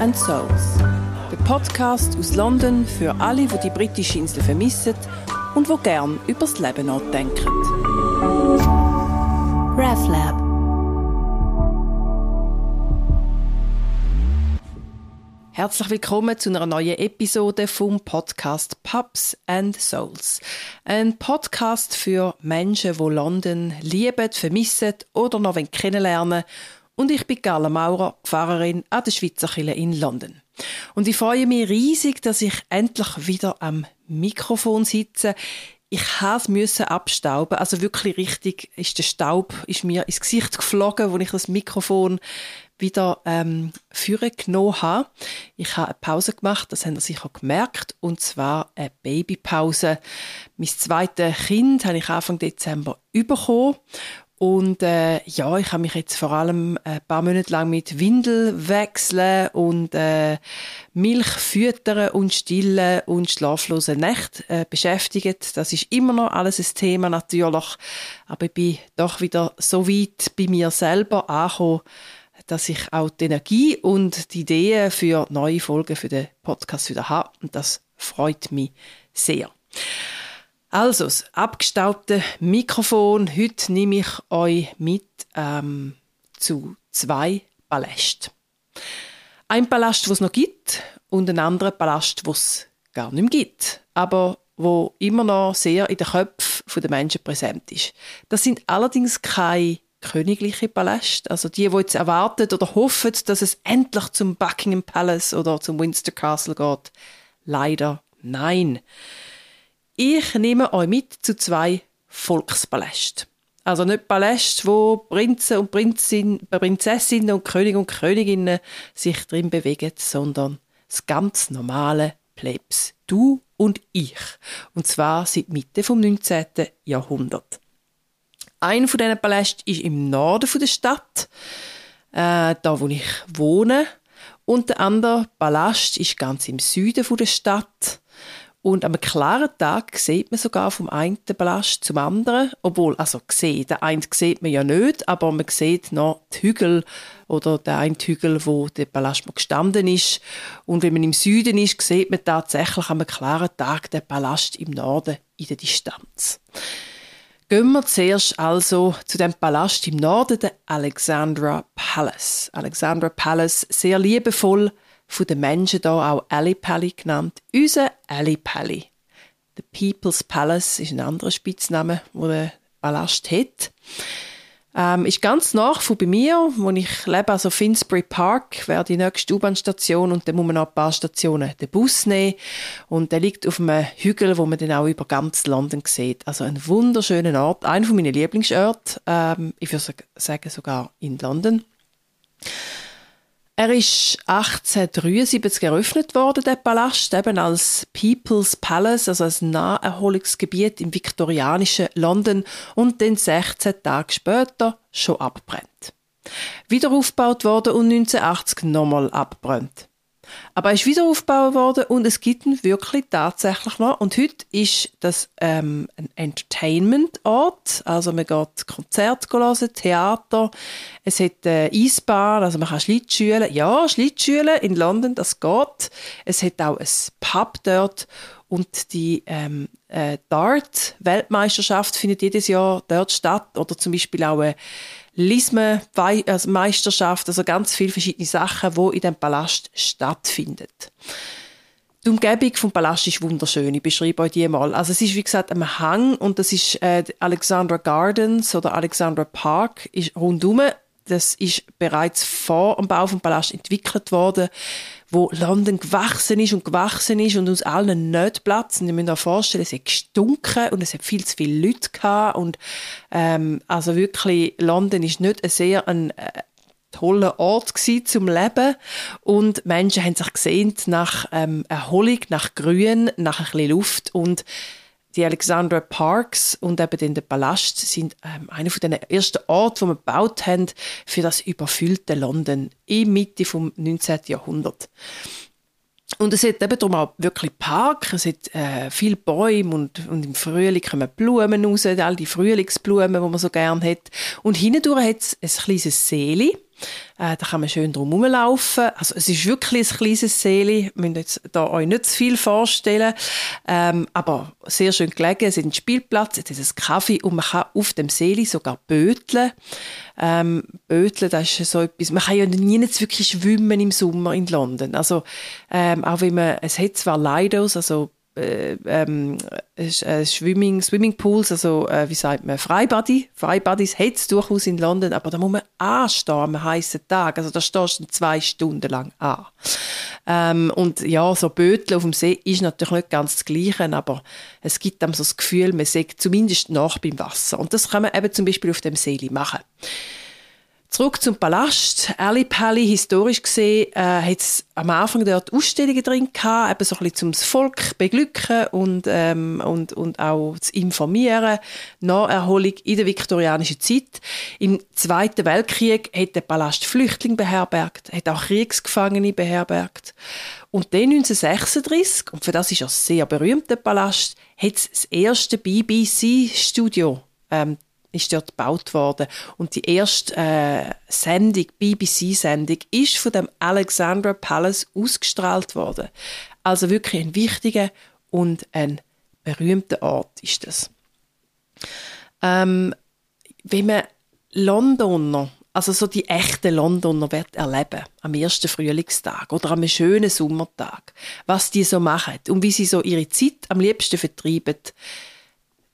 and Souls. Der Podcast aus London für alle, die die britische Insel vermissen und wo gern über das Leben nachdenken. RevLab Herzlich willkommen zu einer neuen Episode vom Podcast Pubs and Souls. Ein Podcast für Menschen, die London lieben, vermissen oder noch kennenlernen und ich bin Gala Maurer, Pfarrerin an der Schweizer Kirche in London. Und ich freue mich riesig, dass ich endlich wieder am Mikrofon sitze. Ich musste abstauben, also wirklich richtig ist der Staub ist mir ins Gesicht geflogen, als ich das Mikrofon wieder ähm, führen genommen habe. Ich habe eine Pause gemacht, das haben Sie sicher gemerkt, und zwar eine Babypause. Mein zweites Kind habe ich Anfang Dezember bekommen und äh, ja, ich habe mich jetzt vor allem ein paar Monate lang mit Windel wechseln und äh, Milch füttern und stillen und schlaflose Nächte äh, beschäftigt. Das ist immer noch alles ein Thema natürlich, aber ich bin doch wieder so weit bei mir selber angekommen, dass ich auch die Energie und die Ideen für neue Folgen für den Podcast wieder habe und das freut mich sehr. Also, das abgestaubte Mikrofon. Heute nehme ich euch mit ähm, zu zwei Ballast. Ein Ballast, was es noch gibt, und ein anderer Ballast, was es gar nicht mehr gibt, aber wo immer noch sehr in den Köpfen der Menschen präsent ist. Das sind allerdings keine königliche Ballast, also die, die jetzt erwartet oder hoffen, dass es endlich zum Buckingham Palace oder zum Windsor Castle geht. Leider nein. Ich nehme euch mit zu zwei Volkspalästen. Also nicht Paläste, wo Prinzen und Prinzessin, Prinzessinnen und König und Königinnen sich drin bewegen, sondern das ganz normale Plebs. Du und ich. Und zwar seit Mitte vom 19. Jahrhundert. Ein von diesen Palästen ist im Norden der Stadt, äh, da wo ich wohne. Und der andere Palast ist ganz im Süden der Stadt. Und am klaren Tag sieht man sogar vom einen Palast zum anderen, obwohl, also gesehen, der eine sieht man ja nicht, aber man sieht noch die Hügel oder der eine Hügel, wo der Palast mal gestanden ist. Und wenn man im Süden ist, sieht man tatsächlich am klaren Tag den Palast im Norden in der Distanz. Gehen wir zuerst also zu dem Palast im Norden, der Alexandra Palace. Alexandra Palace, sehr liebevoll von den Menschen da auch Ali Pally genannt. Unser Ali Pally. The People's Palace ist ein anderer Spitzname, wo der Palast hat. Ähm, ist ganz nach von bei mir, wo ich lebe, also Finsbury Park, wäre die nächste U-Bahn-Station und dann muss man noch ein paar Stationen den Bus nehmen und der liegt auf einem Hügel, wo man dann auch über ganz London sieht. Also ein wunderschöner Ort, einer meiner Lieblingsorte, ähm, ich würde sagen sogar in London. Er ist 1873 eröffnet worden, der Palast, eben als People's Palace, also als Naherholungsgebiet im viktorianischen London und dann 16 Tage später schon abbrennt. Wieder aufgebaut worden und 1980 nochmal abbrennt. Aber er ist wieder aufgebaut worden und es gibt ihn wirklich tatsächlich noch. Und heute ist das ähm, ein Entertainment-Ort. Also man geht Konzerte hören, Theater. Es hat äh, Eisbahn, also man kann Schlittschulen. Ja, Schlittschulen in London, das geht. Es hat auch ein Pub dort. Und die ähm, äh, Dart-Weltmeisterschaft findet jedes Jahr dort statt. Oder zum Beispiel auch eine Lisme-Meisterschaft, also ganz viele verschiedene Sachen, die in dem Palast stattfinden. Die Umgebung vom Palast ist wunderschön. Ich beschreibe euch die mal. Also es ist wie gesagt am Hang und das ist äh, Alexandra Gardens oder Alexandra Park ist rundum. Das ist bereits vor dem Bau vom Palast entwickelt worden wo London gewachsen ist und gewachsen ist und aus allen Notplätzen. Ihr müsst euch vorstellen, es hat gestunken und es hat viel zu viele Leute gehabt. Und ähm, also wirklich, London ist nicht ein sehr ein, äh, toller Ort gewesen zum Leben. Und Menschen haben sich gesehnt nach ähm, Erholung, nach Grün, nach ein bisschen Luft. Und die Alexandra Parks und eben den der Palast sind ähm, einer von den ersten Orten, die wir gebaut haben für das überfüllte London in Mitte vom 19. Jahrhundert. Und es hat eben darum auch wirklich Park, es hat äh, viele Bäume und, und im Frühling kommen Blumen raus, all die Frühlingsblumen, die man so gerne hat. Und hindurch hat es ein kleines Seeli Äh, da kann man schön drum herumlaufen. Also es ist wirklich ein kleines Seele. Wir müssen jetzt da euch nicht zu viel vorstellen. Ähm, aber sehr schön gelegen. Es ist ein Spielplatz, es ist ein Kaffee und man kann auf dem Seele sogar böteln. Ähm, böteln, das ist so etwas. Man kann ja nie wirklich schwimmen im Sommer in London. Also ähm, auch wenn man, es hat zwar Lidos, also äh, ähm, äh, Swimming, Swimmingpools, also äh, wie sagt man, Freibody. Freibodies hat es durchaus in London, aber da muss man anstehen am heißen Tag. Also da stehst du zwei Stunden lang an. Ähm, und ja, so Bötel auf dem See ist natürlich nicht ganz das Gleiche, aber es gibt einem so das Gefühl, man sagt zumindest nach beim Wasser. Und das kann man eben zum Beispiel auf dem See machen. Zurück zum Palast. Ali Pali, historisch gesehen, äh, hat am Anfang dort Ausstellungen drin gehabt, eben so ein bisschen zum Volk beglücken und, ähm, und, und auch zu informieren. Naherholung in der viktorianischen Zeit. Im Zweiten Weltkrieg hat der Palast Flüchtlinge beherbergt, hat auch Kriegsgefangene beherbergt. Und dann 1936, und für das ist er sehr berühmt, der Palast, hat das erste BBC-Studio ähm, ist dort gebaut worden. Und die erste äh, Sendung, BBC-Sendung, ist von dem Alexandra Palace ausgestrahlt worden. Also wirklich ein wichtiger und ein berühmter Ort ist das. Ähm, wenn man Londoner, also so die echten Londoner wird erleben, am ersten Frühlingstag oder am schönen Sommertag, was die so machen und wie sie so ihre Zeit am liebsten vertreiben,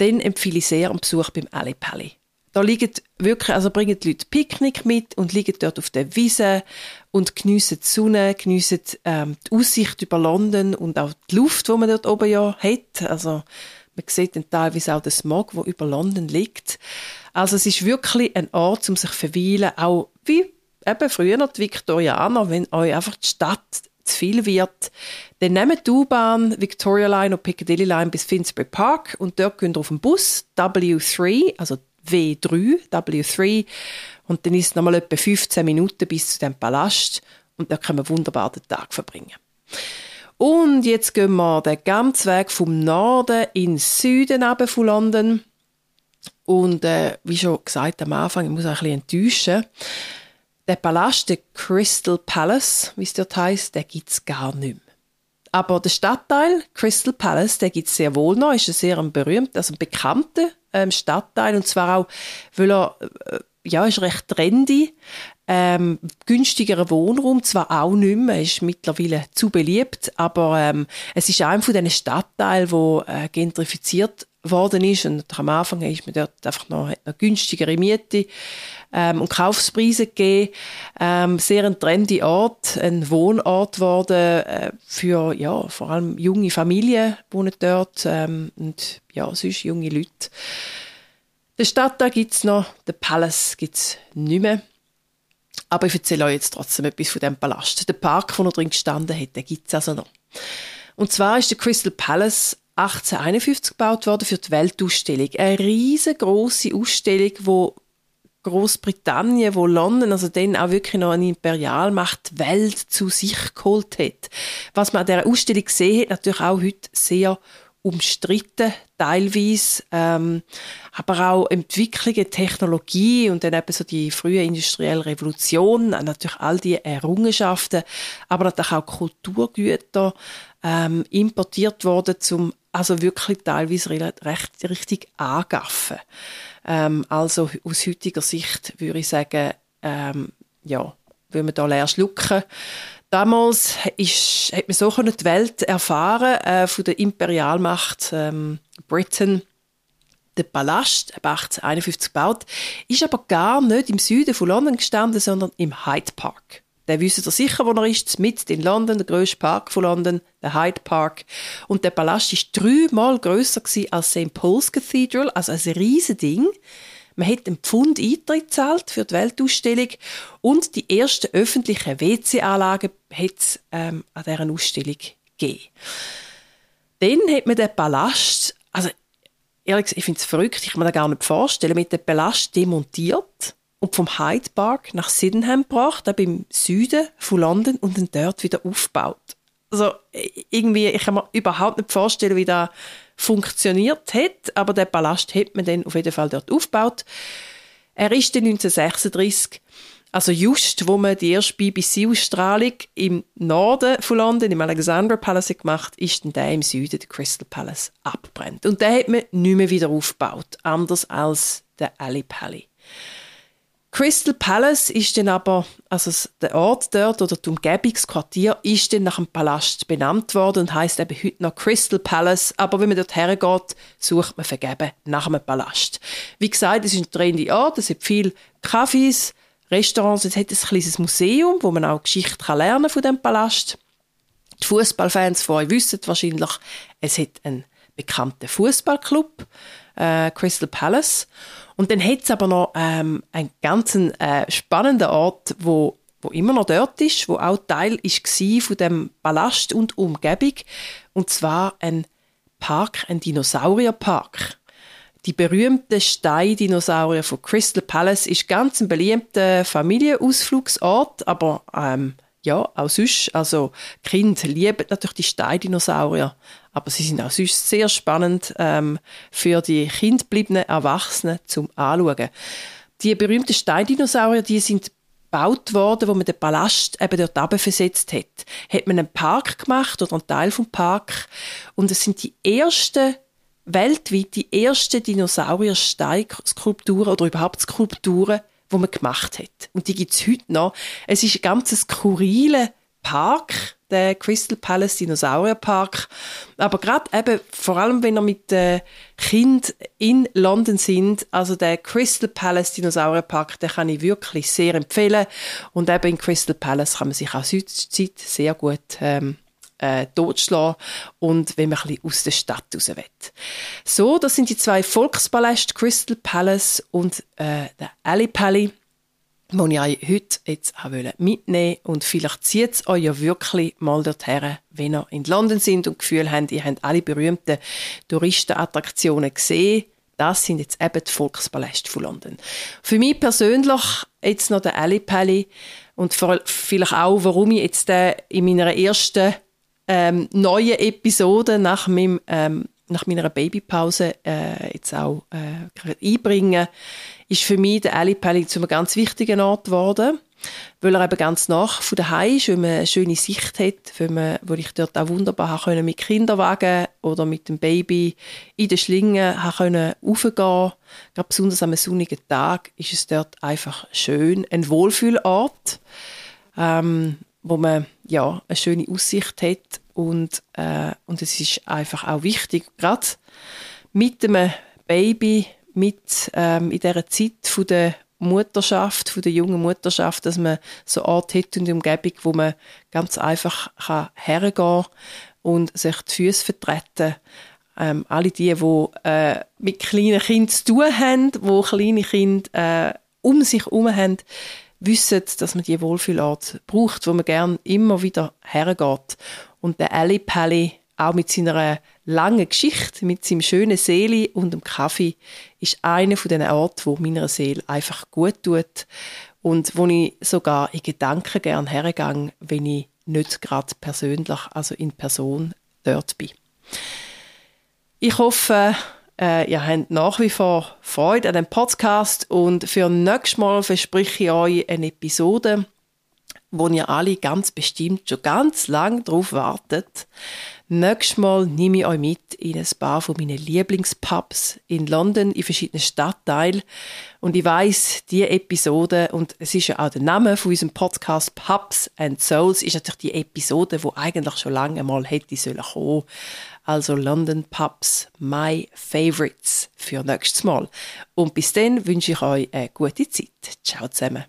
dann empfehle ich sehr einen Besuch beim Ali Pally. Da liegen wirklich, also bringen die Leute Picknick mit und liegen dort auf der Wiese und geniessen die Sonne, geniessen ähm, die Aussicht über London und auch die Luft, die man dort oben ja hat. Also man sieht dann teilweise auch den Smog, der über London liegt. Also es ist wirklich ein Ort, um sich zu verweilen, auch wie eben früher die Viktorianer, wenn euch einfach die Stadt zu viel wird, dann nehmt die U-Bahn, Victoria Line und Piccadilly Line bis Finsbury Park und dort könnt ihr auf den Bus W3, also W3, W3 und dann ist es nochmal etwa 15 Minuten bis zu dem Palast und da können wir wunderbar den Tag verbringen. Und jetzt gehen wir den ganzen Weg vom Norden in den Süden von London. Und äh, wie schon gesagt am Anfang, ich muss ein bisschen enttäuschen, der Palast, der Crystal Palace, wie es dort heisst, gibt es gar nicht mehr. Aber der Stadtteil Crystal Palace, der es sehr wohl noch, ist ein sehr berühmter, also ein bekannter ähm, Stadtteil und zwar auch, weil er äh, ja, ist recht trendy, ähm, günstigerer Wohnraum, zwar auch nicht mehr, ist mittlerweile zu beliebt, aber ähm, es ist einer von diesen Stadtteilen, wo äh, gentrifiziert worden ist und am Anfang ist man dort einfach noch, noch günstigere Miete ähm, und Kaufspreise gegeben. Ähm, sehr ein trendy Ort, ein Wohnort geworden äh, für ja, vor allem junge Familien wohnen dort ähm, und ja, sonst junge Leute. Den Stadtteil gibt es noch, den Palace gibt es nicht mehr. Aber ich erzähle euch jetzt trotzdem etwas von dem Palast. Der Park, wo er drin gestanden hat, gibt es also noch. Und zwar ist der Crystal Palace 1851 gebaut worden für die Weltausstellung. Eine riesengroße Ausstellung, wo Großbritannien, wo London also dann auch wirklich noch eine Imperialmacht Welt zu sich geholt hat. Was man an dieser Ausstellung gesehen hat, natürlich auch heute sehr umstritten teilweise, ähm, aber auch Entwicklungen, Technologie und dann eben so die frühe industrielle Revolution, natürlich all die Errungenschaften, aber natürlich auch Kulturgüter ähm, importiert worden, zum also wirklich teilweise recht richtig angaffen. Ähm, also aus heutiger Sicht würde ich sagen, ähm, ja, wenn man da leer schlucken. Damals ist, hat man so die Welt erfahren äh, von der Imperialmacht ähm, Britain. Der Palast, 1851 gebaut, ist aber gar nicht im Süden von London gestanden, sondern im Hyde Park. Der wisst ihr sicher, wo er ist, mit in London, der grösste Park von London, der Hyde Park. Und der Palast ist dreimal grösser als St. Paul's Cathedral, also ein riesiges Ding. Man hat einen Pfund Eintritt gezahlt für die Weltausstellung und die ersten öffentlichen WC-Anlagen hat es ähm, an dieser Ausstellung gegeben. Dann hat man den Palast, also ehrlich gesagt, ich finde es verrückt, ich kann mir das gar nicht vorstellen, mit dem Palast demontiert und vom Hyde Park nach Sydenham gebracht, da beim Süden von London und dann dort wieder aufgebaut. Also irgendwie, ich kann mir überhaupt nicht vorstellen, wie das funktioniert hat, aber der Palast hat man dann auf jeden Fall dort aufgebaut. Er ist dann 1936 Also just, wo man die erste BBC-Ausstrahlung im Norden von London, im Alexandra Palace gemacht ist dann der im Süden, der Crystal Palace, abbrennt. Und den hat man nicht mehr wieder aufgebaut, anders als der Ali Pally. Crystal Palace ist dann aber, also der Ort dort oder die Umgebungsquartier ist dann nach dem Palast benannt worden und heißt eben heute noch Crystal Palace. Aber wenn man dort hergeht, sucht man vergeben nach einem Palast. Wie gesagt, es ist ein trendy Ort, es hat viele Cafés, Restaurants, es hat ein kleines Museum, wo man auch Geschichte kann lernen von dem Palast. Die Fußballfans von euch wissen wahrscheinlich, es hat einen bekannten Fußballclub, äh, Crystal Palace. Und dann hat es aber noch ähm, einen ganz äh, spannenden Ort, wo wo immer noch dort ist, wo auch Teil ist von dem Palast und Umgebung, und zwar ein Park, ein Dinosaurierpark. Die berühmte Steindinosaurier von Crystal Palace ist ganz ein beliebter Familienausflugsort, aber ähm, ja, auch sonst, also Kinder lieben natürlich die Steindinosaurier, aber sie sind auch sonst sehr spannend ähm, für die kindgebliebenen Erwachsenen zum Anschauen. Die berühmten Steindinosaurier, die sind gebaut worden, wo man den Palast eben dort versetzt hat. Hat man einen Park gemacht oder einen Teil vom Park und es sind die ersten weltweit die ersten Dinosaurier-Steinskulpturen oder überhaupt Skulpturen, die man gemacht hat. Und die gibt es heute noch. Es ist ein ganz skurriler Park, der Crystal Palace Dinosaurier Park. Aber gerade eben, vor allem wenn ihr mit äh, Kind in London sind, also der Crystal Palace Dinosaurier Park, den kann ich wirklich sehr empfehlen. Und eben in Crystal Palace kann man sich auch Südzeit sehr gut ähm, äh, totschlagen und wenn man ein aus der Stadt raus will. So, das sind die zwei Volkspaläste, Crystal Palace und äh, der Ali Pally, die ich euch heute jetzt auch mitnehmen und vielleicht zieht es euch ja wirklich mal dorthin, wenn ihr in London sind und das Gefühl habt, ihr habt alle berühmten Touristenattraktionen gesehen. Das sind jetzt eben die Volkspaläste von London. Für mich persönlich jetzt noch der Ali Pally und vielleicht auch, warum ich jetzt in meiner ersten ähm, neue Episoden nach, meinem, ähm, nach meiner Babypause äh, jetzt auch äh, einbringen, ist für mich der Ellipelli zu einem ganz wichtigen Ort geworden, weil er eben ganz nach von daheim ist, weil man eine schöne Sicht hat, weil man, wo ich dort auch wunderbar können mit Kinderwagen oder mit dem Baby in den Schlingen können raufgehen. Gerade besonders einem sonnigen Tag ist es dort einfach schön, ein Wohlfühlort. Ähm, wo man ja eine schöne Aussicht hat und, äh, und es ist einfach auch wichtig, gerade mit einem Baby, mit ähm, in dieser Zeit von der Mutterschaft, von der jungen Mutterschaft, dass man so einen Ort hat und eine Umgebung, wo man ganz einfach kann hergehen und sich die Füße vertreten ähm, alle die, die äh, mit kleinen Kindern zu tun haben, die kleine Kinder äh, um sich herum haben, wissen, dass man die Wohlfühlart braucht, wo man gern immer wieder hergeht. Und der Ali Pally, auch mit seiner langen Geschichte, mit seinem schönen Seele und dem Kaffee, ist einer von den Orten, wo meiner Seele einfach gut tut und wo ich sogar in Gedanken gern hergehe, wenn ich nicht gerade persönlich, also in Person dort bin. Ich hoffe, äh, ihr habt nach wie vor Freude an dem Podcast und für nächstes Mal verspreche ich euch eine Episode, wo ihr alle ganz bestimmt schon ganz lang darauf wartet. Nächstes Mal nehme ich euch mit in ein paar von meinen Lieblingspubs in London, in verschiedenen Stadtteilen. Und ich weiß, die Episode, und es ist ja auch der Name von unserem Podcast Pubs and Souls, ist natürlich die Episode, wo eigentlich schon lange mal hätte sollen kommen. Also London Pubs, my favorites für nächstes Mal. Und bis dann wünsche ich euch eine gute Zeit. Ciao zusammen.